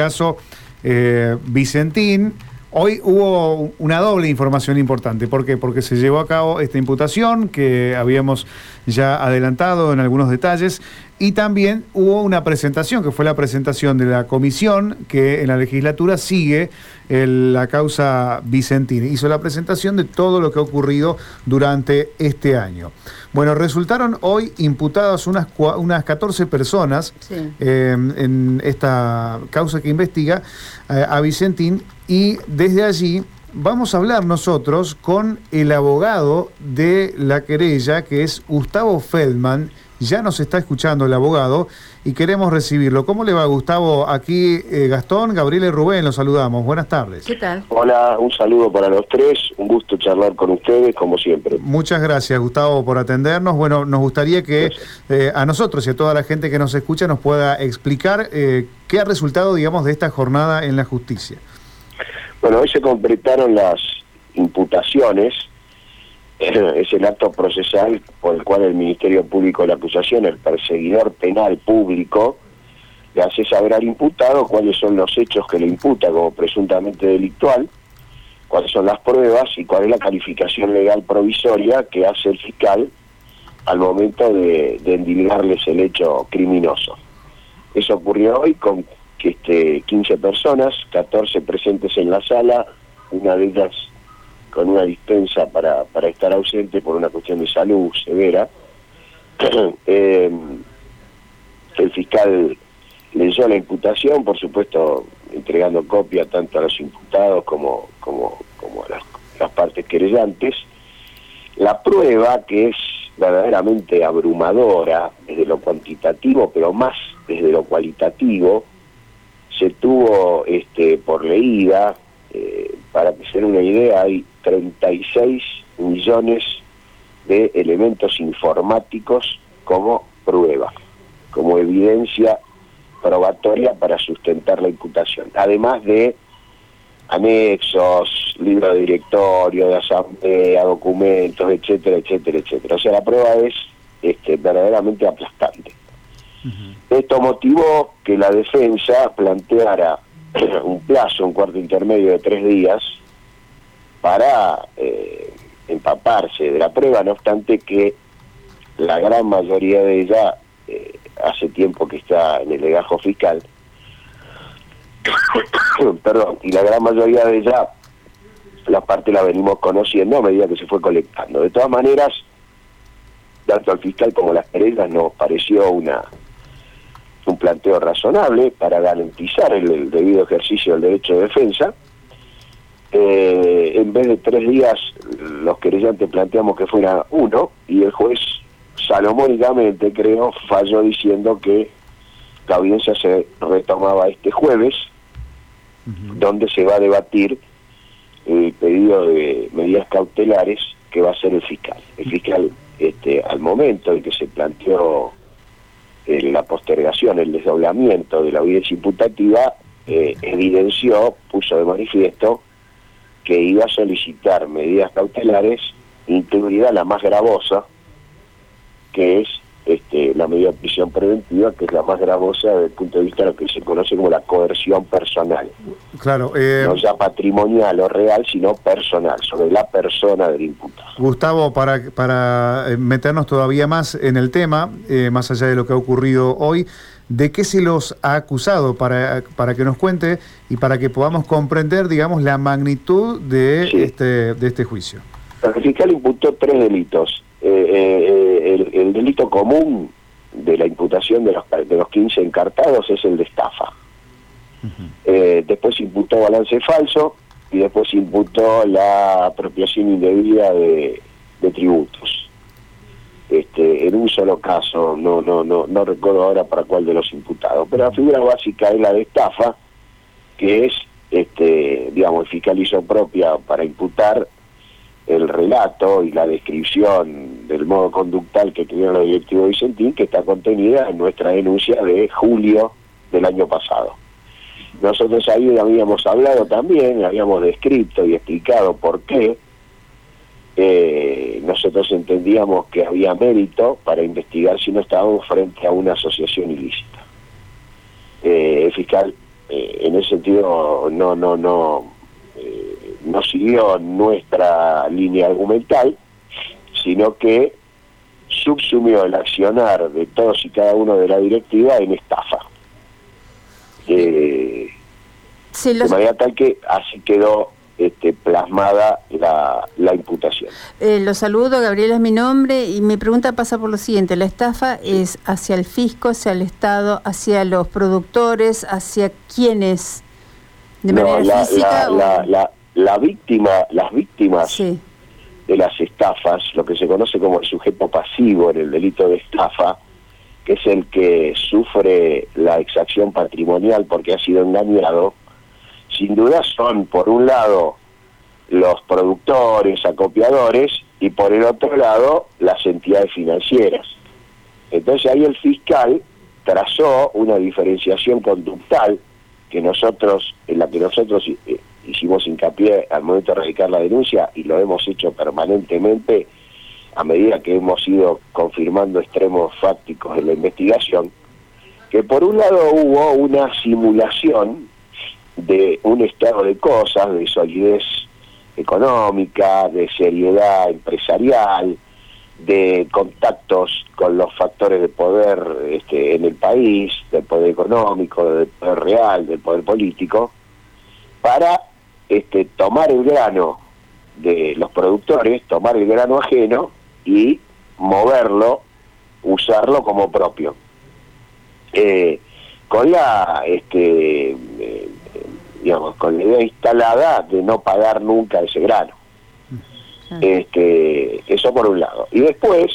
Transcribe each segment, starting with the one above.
caso eh, Vicentín, hoy hubo una doble información importante. ¿Por qué? Porque se llevó a cabo esta imputación que habíamos ya adelantado en algunos detalles y también hubo una presentación, que fue la presentación de la comisión que en la legislatura sigue la causa Vicentín. Hizo la presentación de todo lo que ha ocurrido durante este año. Bueno, resultaron hoy imputadas unas, unas 14 personas eh, en esta causa que investiga eh, a Vicentín y desde allí vamos a hablar nosotros con el abogado de la querella, que es Gustavo Feldman. Ya nos está escuchando el abogado y queremos recibirlo. ¿Cómo le va, Gustavo? Aquí eh, Gastón, Gabriel y Rubén, los saludamos. Buenas tardes. ¿Qué tal? Hola, un saludo para los tres. Un gusto charlar con ustedes, como siempre. Muchas gracias, Gustavo, por atendernos. Bueno, nos gustaría que eh, a nosotros y a toda la gente que nos escucha nos pueda explicar eh, qué ha resultado, digamos, de esta jornada en la justicia. Bueno, hoy se completaron las imputaciones, es el acto procesal por el cual el Ministerio Público de la Acusación, el perseguidor penal público, le hace saber al imputado cuáles son los hechos que le imputa como presuntamente delictual, cuáles son las pruebas y cuál es la calificación legal provisoria que hace el fiscal al momento de, de el hecho criminoso. Eso ocurrió hoy con este, 15 personas, 14 presentes en la sala, una de ellas con una dispensa para, para estar ausente por una cuestión de salud severa. eh, el fiscal leyó la imputación, por supuesto entregando copia tanto a los imputados como, como, como a las, partes querellantes. La prueba, que es verdaderamente abrumadora desde lo cuantitativo, pero más desde lo cualitativo, se tuvo este, por leída, eh, para den una idea, hay 36 millones de elementos informáticos como prueba, como evidencia probatoria para sustentar la imputación, además de anexos, libro de directorio, de asamblea, documentos, etcétera, etcétera, etcétera. O sea, la prueba es este, verdaderamente aplastante. Esto motivó que la defensa planteara un plazo, un cuarto intermedio de tres días, para eh, empaparse de la prueba, no obstante que la gran mayoría de ella eh, hace tiempo que está en el legajo fiscal, perdón, y la gran mayoría de ella la parte la venimos conociendo a medida que se fue colectando. De todas maneras, tanto al fiscal como a las querellas nos pareció una un planteo razonable para garantizar el, debido ejercicio del derecho de defensa. Eh, en vez de tres días, los querellantes planteamos que fuera uno, y el juez salomónicamente, creo, falló diciendo que la audiencia se retomaba este jueves, donde se va a debatir el pedido de medidas cautelares que va a hacer el fiscal. El fiscal, este, al momento en que se planteó la postergación, el desdoblamiento de la audiencia imputativa, eh, evidenció, puso de manifiesto que iba a solicitar medidas cautelares, incluida la más gravosa, que es este, la medida de prisión preventiva, que es la más gravosa desde el punto de vista de lo que se conoce como la coerción personal. Claro. Eh, no ya patrimonial o real, sino personal, sobre la persona del imputado. Gustavo, para, para eh, meternos todavía más en el tema, eh, más allá de lo que ha ocurrido hoy, ¿de qué se los ha acusado? Para, para que nos cuente y para que podamos comprender, digamos, la magnitud de, este, de este juicio. El fiscal imputó tres delitos eh, eh, el, delito común de la imputación de los, de los 15 encartados es el de estafa. Eh, después imputó balance falso y después imputó la apropiación indebida de, tributos. Este, en un solo caso, no, no, no, no recuerdo ahora para cuál de los imputados, pero la figura básica es la de estafa, que es, este, digamos, el fiscal propia para imputar el relato y la descripción del modo conductal que tuvieron los directivos Vicentín, que está contenida en nuestra denuncia de julio del año pasado. Nosotros ahí habíamos hablado también, habíamos descrito y explicado por qué eh, nosotros entendíamos que había mérito para investigar si no estábamos frente a una asociación ilícita. Eh, el fiscal eh, en ese sentido no, no, no, no siguió nuestra línea argumental, sino que subsumió el accionar de todos y cada uno de la directiva en estafa. Eh, De manera tal que así quedó este, plasmada la, la imputación. Eh, lo saludo, Gabriela es mi nombre y mi pregunta pasa por lo siguiente, la estafa es hacia el fisco, hacia el Estado, hacia los productores, hacia quienes, de manera la, física. La, la, víctima, las víctimas de las estafas, lo que se conoce como el sujeto pasivo en el delito de estafa, que es el que sufre la exacción patrimonial porque ha sido engañado, sin duda son, por un lado, los productores, acopiadores, y por el otro lado, las entidades financieras. Entonces ahí el fiscal trazó una diferenciación conductal que nosotros, en la que nosotros eh, hicimos hincapié al momento de radicar la denuncia y lo hemos hecho permanentemente a medida que hemos ido confirmando extremos fácticos en la investigación, que por un lado hubo una simulación de un estado de cosas, de solidez económica, de seriedad empresarial, de contactos con los factores de poder este, en el país, del poder económico, del poder real, del poder político, para este, tomar el grano de los productores, tomar el grano ajeno y moverlo, usarlo como propio. Eh, con la este eh, digamos con la idea instalada de no pagar nunca ese grano este eso por un lado y después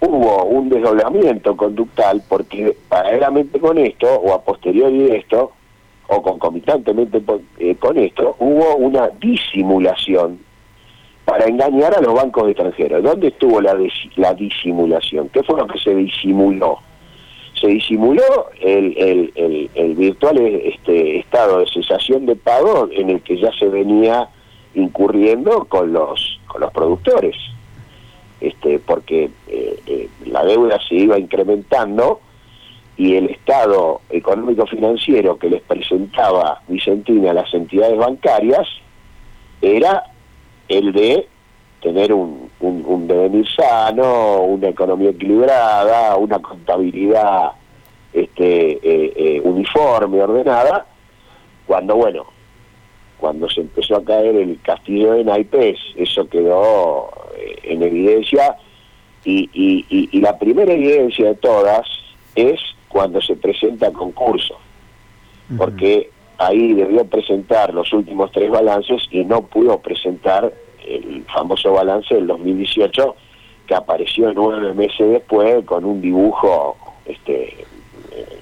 hubo un desdoblamiento conductal porque paralelamente con esto o a posteriori de esto o concomitantemente eh, con esto, hubo una disimulación para engañar a los bancos extranjeros. ¿Dónde estuvo la, la disimulación? ¿Qué fue lo que se disimuló? Se disimuló el, el, virtual este, estado de cesación de pago en el que ya se venía incurriendo con los, con los productores, este, porque eh, eh, la deuda se iba incrementando y el estado económico financiero que les presentaba Vicentina a las entidades bancarias era el de tener un, un, devenir sano, una economía equilibrada, una contabilidad este, eh, eh, uniforme, ordenada, cuando, bueno, cuando se empezó a caer el castillo de naipes, eso quedó eh, en evidencia, y, y, y la primera evidencia de todas es cuando se presenta concurso, porque ahí debió presentar los últimos tres balances y no pudo presentar el famoso balance del 2018 que apareció nueve meses después con un dibujo este eh,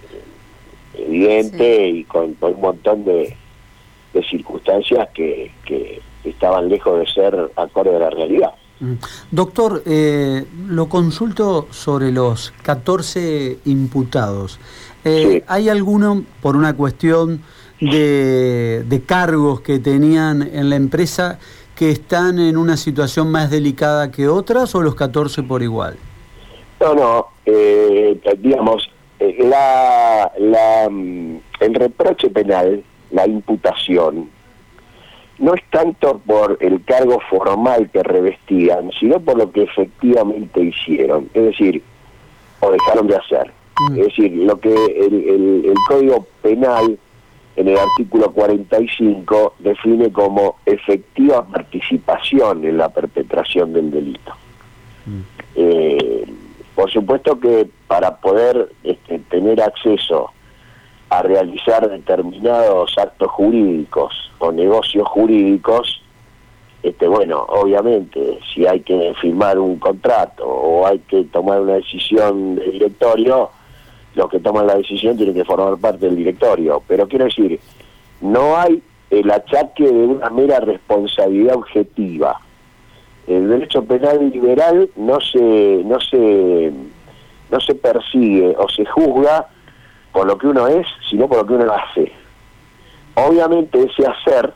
evidente y con, un montón de, circunstancias que, que estaban lejos de ser acorde a la realidad. Mm. Doctor, eh, lo consulto sobre los 14 imputados. Eh, ¿Hay alguno, por una cuestión de, de, cargos que tenían en la empresa, que están en una situación más delicada que otras o los 14 por igual? No, no, eh, digamos, la, la, mm, el reproche penal, la imputación, no es tanto por el cargo formal que revestían, sino por lo que efectivamente hicieron, es decir, o dejaron de hacer. Mm. Es decir, lo que el, el, Código Penal en el artículo 45 define como efectiva participación en la perpetración del delito. Mm. Eh, por supuesto que para poder este, tener acceso a realizar determinados actos jurídicos o negocios jurídicos, este bueno, obviamente, si hay que firmar un contrato o hay que tomar una decisión de directorio, los que toman la decisión tienen que formar parte del directorio. Pero quiero decir, no hay el achaque de una mera responsabilidad objetiva. El derecho penal liberal no se, no se, no se persigue o se juzga por lo que uno es, sino por lo que uno hace. Obviamente ese hacer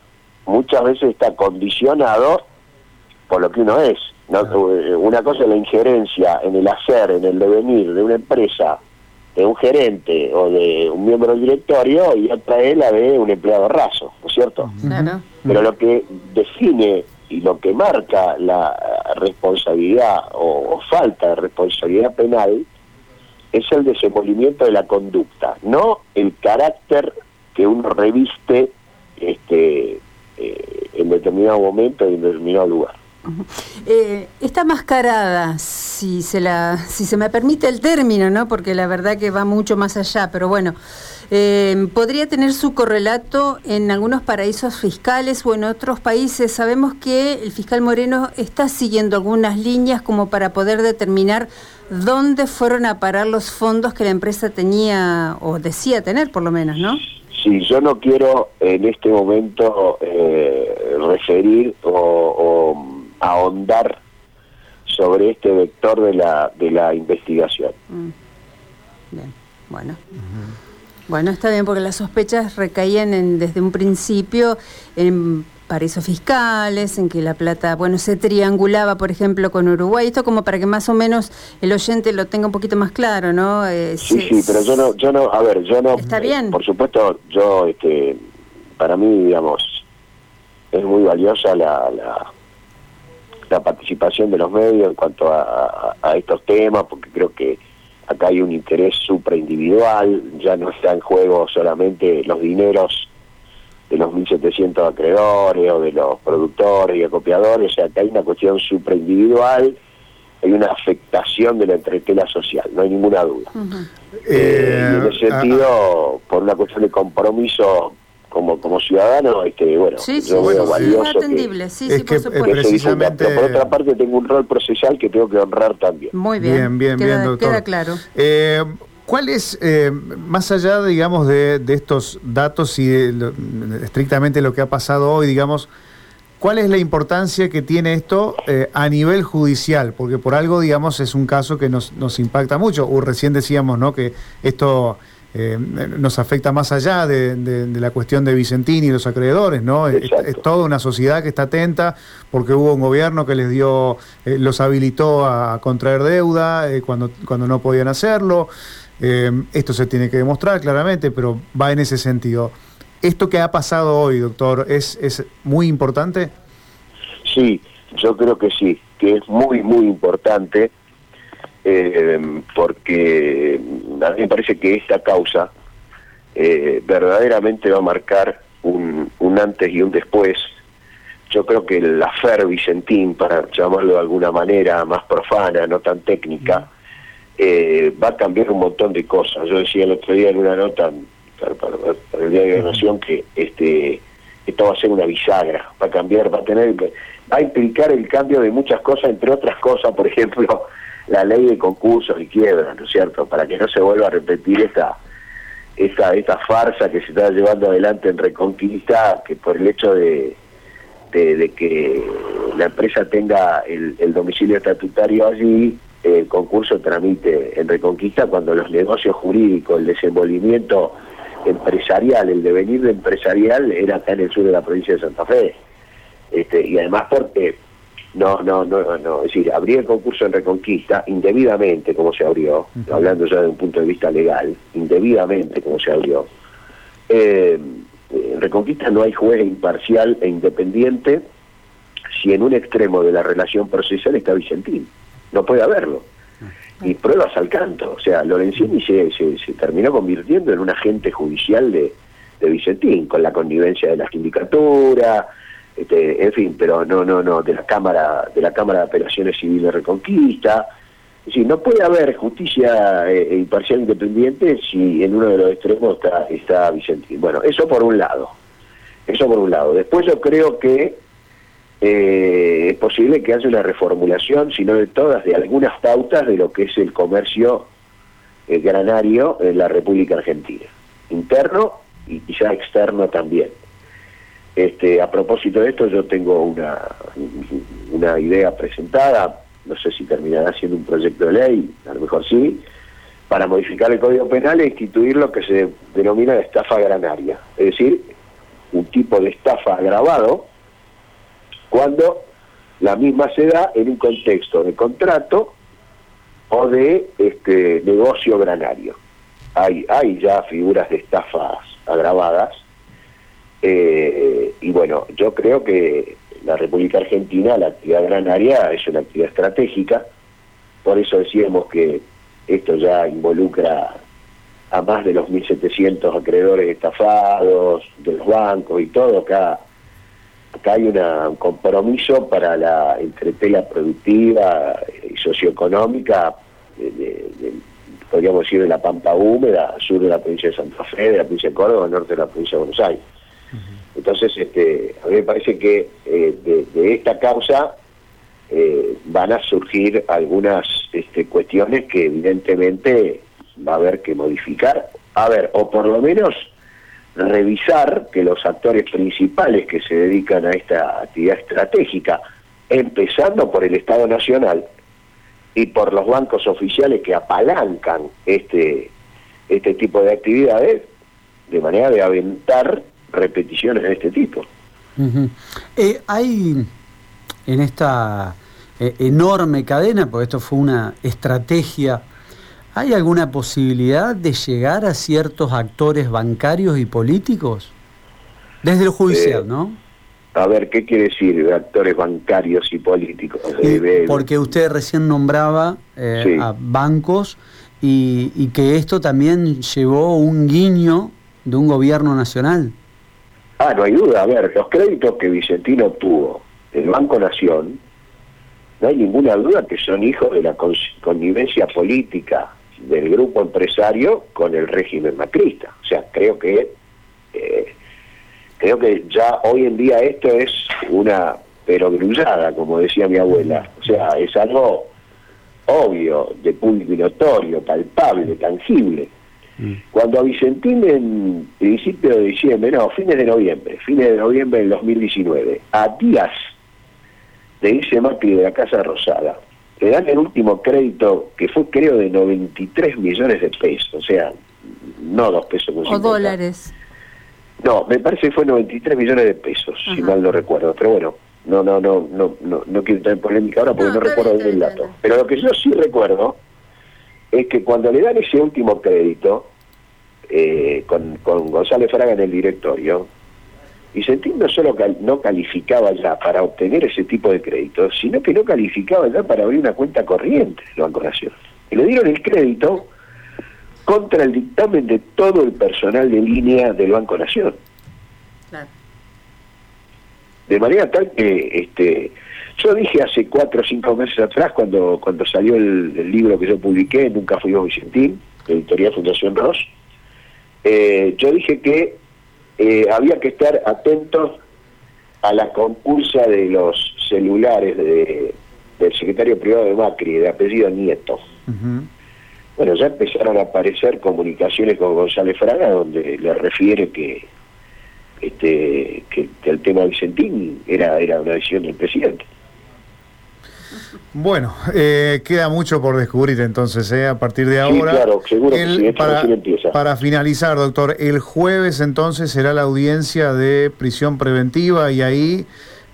muchas veces está condicionado por lo que uno es. ¿no? Una cosa es la injerencia en el hacer, en el devenir de una empresa de un gerente o de un miembro del directorio y otra es la de un empleado raso, ¿no es cierto? Claro. Pero lo que define y lo que marca la responsabilidad o, o falta de responsabilidad penal es el desenvolvimiento de la conducta, no el carácter que uno reviste este, eh, en determinado momento y en determinado lugar. Eh, esta mascarada, si se la, si se me permite el término, ¿no? Porque la verdad que va mucho más allá, pero bueno, eh, podría tener su correlato en algunos paraísos fiscales o en otros países. Sabemos que el fiscal Moreno está siguiendo algunas líneas como para poder determinar dónde fueron a parar los fondos que la empresa tenía o decía tener, por lo menos, ¿no? Sí, yo no quiero en este momento eh, referir o, o ahondar sobre este vector de la, de la investigación. Mm. Bien, bueno. Bueno, está bien, porque las sospechas recaían en, desde un principio en paraísos fiscales, en que la plata, bueno, se triangulaba, por ejemplo, con Uruguay. Esto como para que más o menos el oyente lo tenga un poquito más claro, ¿no? Eh, sí, sí, pero yo no, yo no, a ver, yo no... Está bien. por supuesto, yo, este, para mí, digamos, es muy valiosa la, la, la participación de los medios en cuanto a, a, a estos temas, porque creo que acá hay un interés supraindividual, ya no está en juego solamente los dineros de los 1.700 acreedores o de los productores y acopiadores, o sea, que hay una cuestión supraindividual, hay una afectación de la entretela social, no hay ninguna duda. Eh, y en Eh, ese sentido, por una cuestión de compromiso como como ciudadano, este, bueno, Sí, sí, yo veo sí, valioso es que, atendible, sí, es sí, que, por supuesto. que precisamente- Pero por otra parte tengo un rol procesal que tengo que honrar también. Muy bien, Bien, bien, queda, bien, doctor. queda claro. Eh, ¿Cuál es, eh, más allá, digamos, de, de estos datos y de lo- estrictamente lo que ha pasado hoy, digamos, cuál es la importancia que tiene esto eh, a nivel judicial? Porque por algo, digamos, es un caso que nos, nos impacta mucho. O recién decíamos, ¿no?, que esto eh, nos afecta más allá de, de- de la cuestión de Vicentín y los acreedores, ¿no? Es toda una sociedad que está atenta porque hubo un gobierno que les dio, eh, los habilitó a contraer deuda eh, cuando, cuando no podían hacerlo. Eh, esto se tiene que demostrar claramente, pero va en ese sentido. Esto que ha pasado hoy, doctor, es, es muy importante. Sí, yo creo que sí, que es muy, muy importante, eh, porque a mí me parece que esta causa eh, verdaderamente va a marcar un, un antes y un después. Yo creo que la FER Vicentín, para llamarlo de alguna manera más profana, no tan técnica, eh, va a cambiar un montón de cosas. Yo decía el otro día en una nota para, el Diario de la Nación que este esto va a ser una bisagra, va a cambiar, va a tener, va a implicar el cambio de muchas cosas, entre otras cosas, por ejemplo, la ley de concursos y quiebras, ¿no es cierto? Para que no se vuelva a repetir esta esta, esta farsa que se está llevando adelante en Reconquista, que por el hecho de, de, que la empresa tenga el, domicilio estatutario allí, el concurso tramite en Reconquista cuando los negocios jurídicos, el desenvolvimiento empresarial, el devenir de empresarial era acá en el sur de la provincia de Santa Fe. Este, y además porque no, no, no, no, es decir, abrir el concurso en Reconquista indebidamente como se abrió, hablando ya de un punto de vista legal, indebidamente como se abrió. Eh, en Reconquista no hay juez imparcial e independiente si en un extremo de la relación procesal está Vicentín. No puede haberlo. Y pruebas al canto. O sea, Lorenzini se, se, se terminó convirtiendo en un agente judicial de, de Vicentín, con la connivencia de la sindicatura, este, en fin, pero no, no, no, de la Cámara, de la Cámara de Apelaciones Civiles Reconquista. Es decir, no puede haber justicia eh, imparcial independiente si en uno de los extremos está, está Vicentín. Bueno, eso por un lado. Eso por un lado. Después yo creo que eh, es posible que haya una reformulación, si no de todas, de algunas pautas de lo que es el comercio eh, granario en la República Argentina. Interno y quizá externo también. Este, a propósito de esto, yo tengo una, una idea presentada, no sé si terminará siendo un proyecto de ley, a lo mejor sí, para modificar el Código Penal e instituir lo que se denomina estafa granaria, es decir, un tipo de estafa agravado cuando la misma se da en un contexto de contrato o de este negocio granario. hay, hay ya figuras de estafas agravadas. Eh, y bueno, yo creo que la República Argentina, la actividad granaria, es una actividad estratégica. Por eso decíamos que esto ya involucra a más de los 1.700 acreedores estafados, de los bancos y todo. Acá, acá hay un compromiso para la entretela productiva y socioeconómica podríamos decir, de la Pampa Húmeda, sur de la provincia de Santa Fe, de la provincia de Córdoba, norte de la provincia de Buenos Aires. Entonces, este, a mí me parece que eh, de, esta causa eh, van a surgir algunas este, cuestiones que evidentemente va a haber que modificar, a ver, o por lo menos revisar que los actores principales que se dedican a esta actividad estratégica, empezando por el Estado Nacional, y por los bancos oficiales que apalancan este, este tipo de actividades, de manera de aventar repeticiones de este tipo. Eh, hay en esta eh, enorme cadena, porque esto fue una estrategia, ¿hay alguna posibilidad de llegar a ciertos actores bancarios y políticos? Desde lo judicial, eh, ¿no? A ver, ¿qué quiere decir de actores bancarios y políticos? porque usted recién nombraba eh, a bancos y, que esto también llevó un guiño de un gobierno nacional. Ah, no hay duda. A ver, los créditos que Vicentino obtuvo del Banco Nación, no hay ninguna duda que son hijos de la connivencia política del grupo empresario con el régimen macrista. O sea, creo que eh, Creo que ya hoy en día esto es una perogrullada, como decía mi abuela. O sea, es algo obvio, de público y notorio, palpable, tangible. Mm. Cuando a Vicentín en principio de diciembre, no, fines de noviembre, fines de noviembre del 2019, a días de irse Macri de la Casa Rosada, le dan el último crédito que fue creo de 93 millones de pesos, o sea, no dos pesos. O dólares. No, me parece que fue 93 millones de pesos, si mal no recuerdo, pero bueno, no no no no no, no quiero entrar en polémica ahora porque no, recuerdo bien el dato. Pero lo que yo sí recuerdo es que cuando le dan ese último crédito eh, con, González Fraga en el directorio, Vicentín no solo no calificaba ya para obtener ese tipo de créditos, sino que no calificaba ya para abrir una cuenta corriente del Banco Nacional. Y le dieron el crédito contra el dictamen de todo el personal de línea del Banco Nación. De manera tal que este, yo dije hace cuatro o cinco meses atrás, cuando, cuando salió el, libro que yo publiqué, Nunca Fuimos Vicentín, de Editorial Fundación Ross, eh, yo dije que eh, había que estar atentos a la concursa de los celulares de, del secretario privado de Macri, de apellido Nieto. Bueno, ya empezaron a aparecer comunicaciones con González Fraga donde le refiere que este que, el tema Vicentín era, era una decisión del presidente. Bueno, eh, queda mucho por descubrir entonces, eh, a partir de ahora. Sí, claro, seguro que para, para finalizar, doctor, el jueves entonces será la audiencia de prisión preventiva y ahí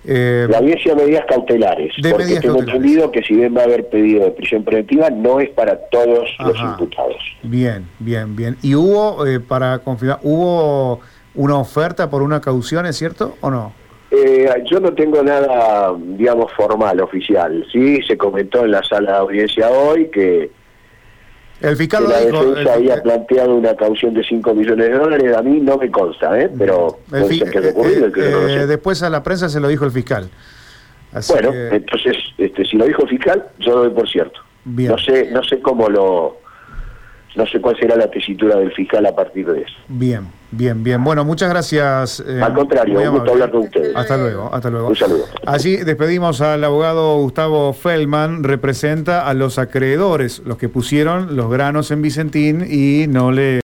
eh, la audiencia de medidas cautelares, porque tengo entendido que si bien va a haber pedido de prisión preventiva, no es para todos los imputados. Bien, bien, bien. ¿Y hubo, para confirmar, hubo una oferta por una caución, es cierto o no? Eh, yo no tengo nada, digamos, formal, oficial. Sí, se comentó en la sala de audiencia hoy que el fiscal la defensa había planteado una caución de 5 millones de dólares, a mí no me consta, ¿eh? pero después a la prensa se lo dijo el fiscal. bueno, entonces, este, si lo dijo el fiscal, yo lo doy por cierto. No sé, no sé cómo lo, no sé cuál será la tesitura del fiscal a partir de eso. Bien, bien, bien. Bueno, muchas gracias. Eh, al contrario, un gusto hablar con ustedes. Hasta luego, hasta luego. Un saludo. Allí despedimos al abogado Gustavo Feldman, representa a los acreedores, los que pusieron los granos en Vicentín y no le...